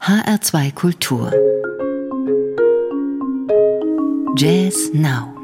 HR2 Kultur. Jazz Now.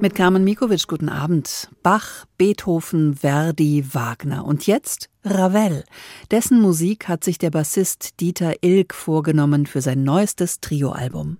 Mit Carmen Mikovic, guten Abend. Bach, Beethoven, Verdi, Wagner und jetzt Ravel. Dessen Musik hat sich der Bassist Dieter Ilk vorgenommen für sein neuestes Trio-Album.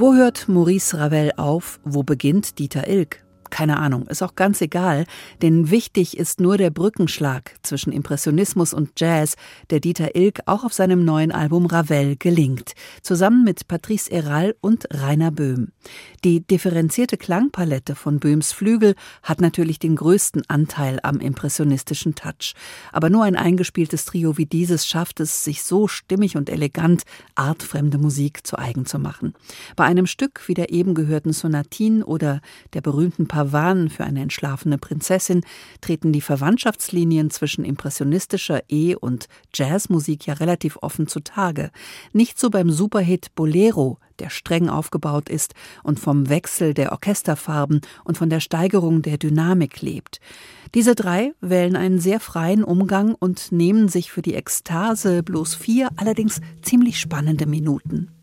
Wo hört Maurice Ravel auf? Wo beginnt Dieter Ilk? Keine Ahnung, ist auch ganz egal, denn wichtig ist nur der Brückenschlag zwischen Impressionismus und Jazz, der Dieter Ilk auch auf seinem neuen Album Ravel gelingt, zusammen mit Patrice Eral und Rainer Böhm. Die differenzierte Klangpalette von Böhms Flügel hat natürlich den größten Anteil am impressionistischen Touch, aber nur ein eingespieltes Trio wie dieses schafft es, sich so stimmig und elegant artfremde Musik zu eigen zu machen. Bei einem Stück wie der eben gehörten Sonatin oder der berühmten Pavanen für eine entschlafene Prinzessin treten die Verwandtschaftslinien zwischen impressionistischer E- und Jazzmusik ja relativ offen zutage. Nicht so beim Superhit Bolero, der streng aufgebaut ist und vom Wechsel der Orchesterfarben und von der Steigerung der Dynamik lebt. Diese drei wählen einen sehr freien Umgang und nehmen sich für die Ekstase bloß vier allerdings ziemlich spannende Minuten.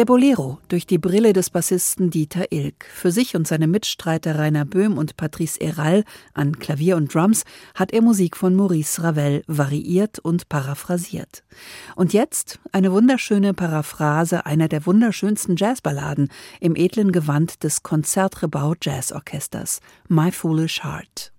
Der Bolero durch die Brille des Bassisten Dieter Ilk. Für sich und seine Mitstreiter Rainer Böhm und Patrice Eral an Klavier und Drums hat er Musik von Maurice Ravel variiert und paraphrasiert. Und jetzt eine wunderschöne Paraphrase einer der wunderschönsten Jazzballaden im edlen Gewand des Concertgebouw Jazzorchesters, My Foolish Heart.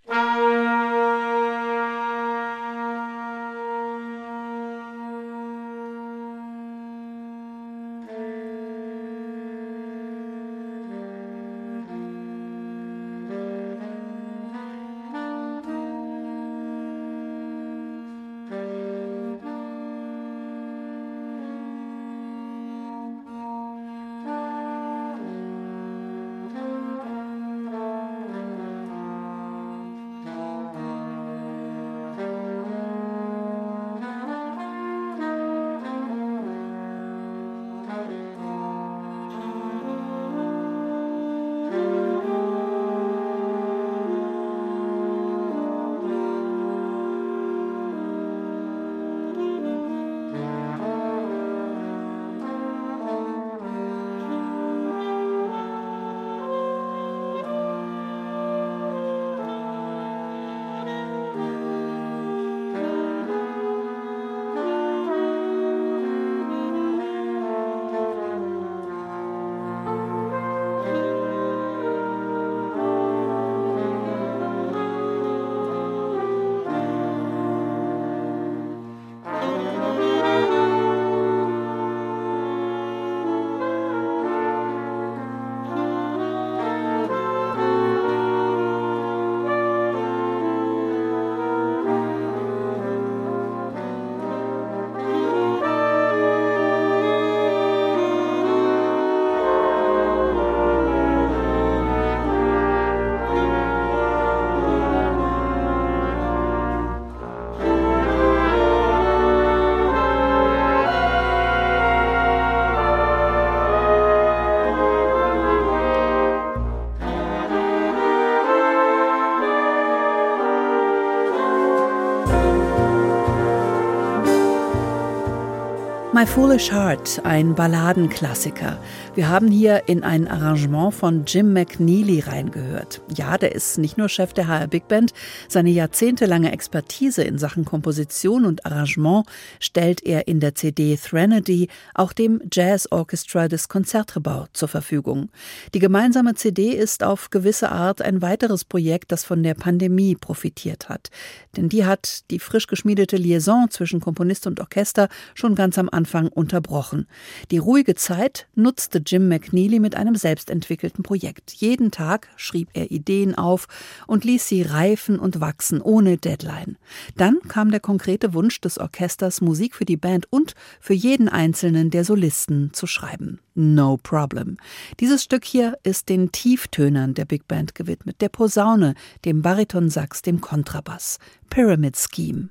My Foolish Heart, ein Balladenklassiker. Wir haben hier in ein Arrangement von Jim McNeely reingehört. Ja, der ist nicht nur Chef der HR Big Band, seine jahrzehntelange Expertise in Sachen Komposition und Arrangement stellt er in der CD Threnody auch dem Jazz Orchestra des Konzertgebau zur Verfügung. Die gemeinsame CD ist auf gewisse Art ein weiteres Projekt, das von der Pandemie profitiert hat. Denn die hat die frisch geschmiedete Liaison zwischen Komponist und Orchester schon ganz am Anfang Anfang unterbrochen. Die ruhige Zeit nutzte Jim McNeely mit einem selbstentwickelten Projekt. Jeden Tag schrieb er Ideen auf und ließ sie reifen und wachsen, ohne Deadline. Dann kam der konkrete Wunsch des Orchesters, Musik für die Band und für jeden einzelnen der Solisten zu schreiben. No Problem. Dieses Stück hier ist den Tieftönern der Big Band gewidmet, der Posaune, dem Baritonsax, dem Kontrabass. Pyramid Scheme.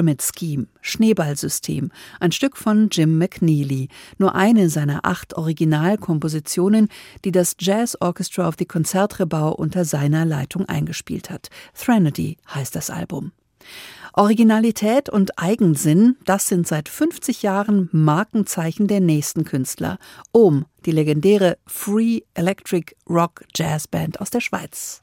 Pyramid Scheme, Schneeballsystem, ein Stück von Jim McNeely, nur eine seiner acht Originalkompositionen, die das Jazz Orchestra of the Concertgebouw unter seiner Leitung eingespielt hat. Threnody heißt das Album. Originalität und Eigensinn, das sind seit 50 Jahren Markenzeichen der nächsten Künstler. Ohm, die legendäre Free Electric Rock Jazz Band aus der Schweiz.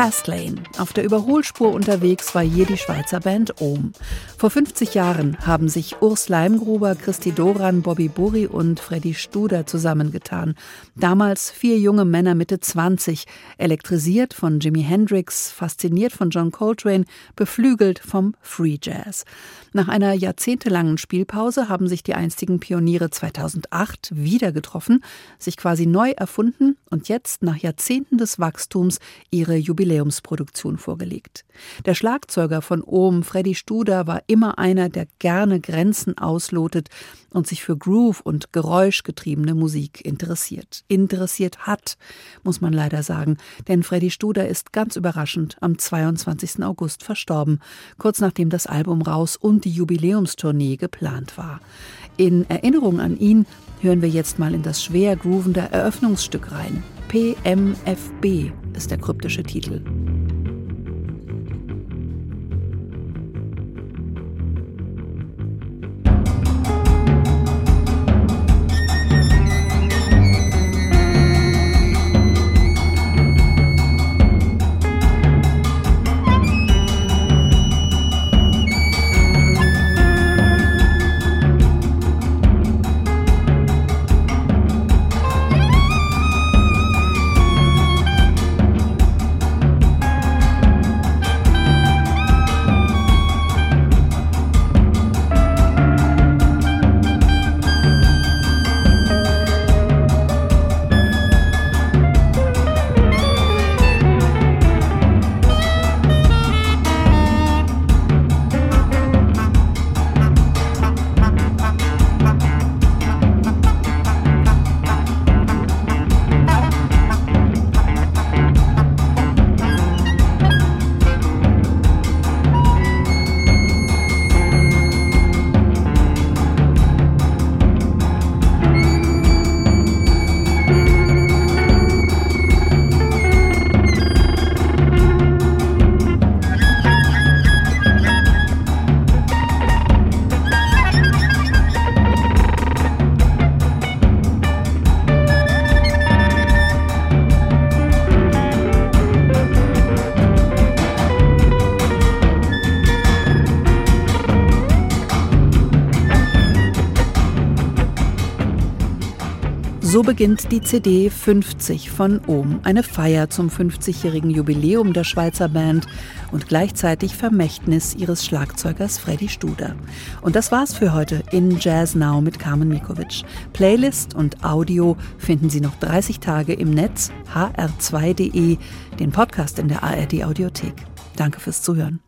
Fastlane. Auf der Überholspur unterwegs war je die Schweizer Band Ohm. Vor 50 Jahren haben sich Urs Leimgruber, Christi Doran, Bobby Burri und Freddy Studer zusammengetan. Damals vier junge Männer Mitte 20, elektrisiert von Jimi Hendrix, fasziniert von John Coltrane, beflügelt vom Free Jazz. Nach einer jahrzehntelangen Spielpause haben sich die einstigen Pioniere 2008 wieder getroffen, sich quasi neu erfunden und jetzt nach Jahrzehnten des Wachstums ihre Jubiläumsproduktion vorgelegt. Der Schlagzeuger von Ohm, Freddy Studer, war immer einer, der gerne Grenzen auslotet und sich für Groove und geräuschgetriebene Musik interessiert. Interessiert hat, muss man leider sagen, denn Freddy Studer ist ganz überraschend am 22. August verstorben, kurz nachdem das Album raus und die Jubiläumstournee geplant war. In Erinnerung an ihn hören wir jetzt mal in das schwer groovende Eröffnungsstück rein. PMFB ist der kryptische Titel. So beginnt die CD 50 von Ohm, eine Feier zum 50-jährigen Jubiläum der Schweizer Band und gleichzeitig Vermächtnis ihres Schlagzeugers Freddy Studer. Und das war's für heute in Jazz Now mit Carmen Mikovic. Playlist und Audio finden Sie noch 30 Tage im Netz hr2.de, den Podcast in der ARD Audiothek. Danke fürs Zuhören.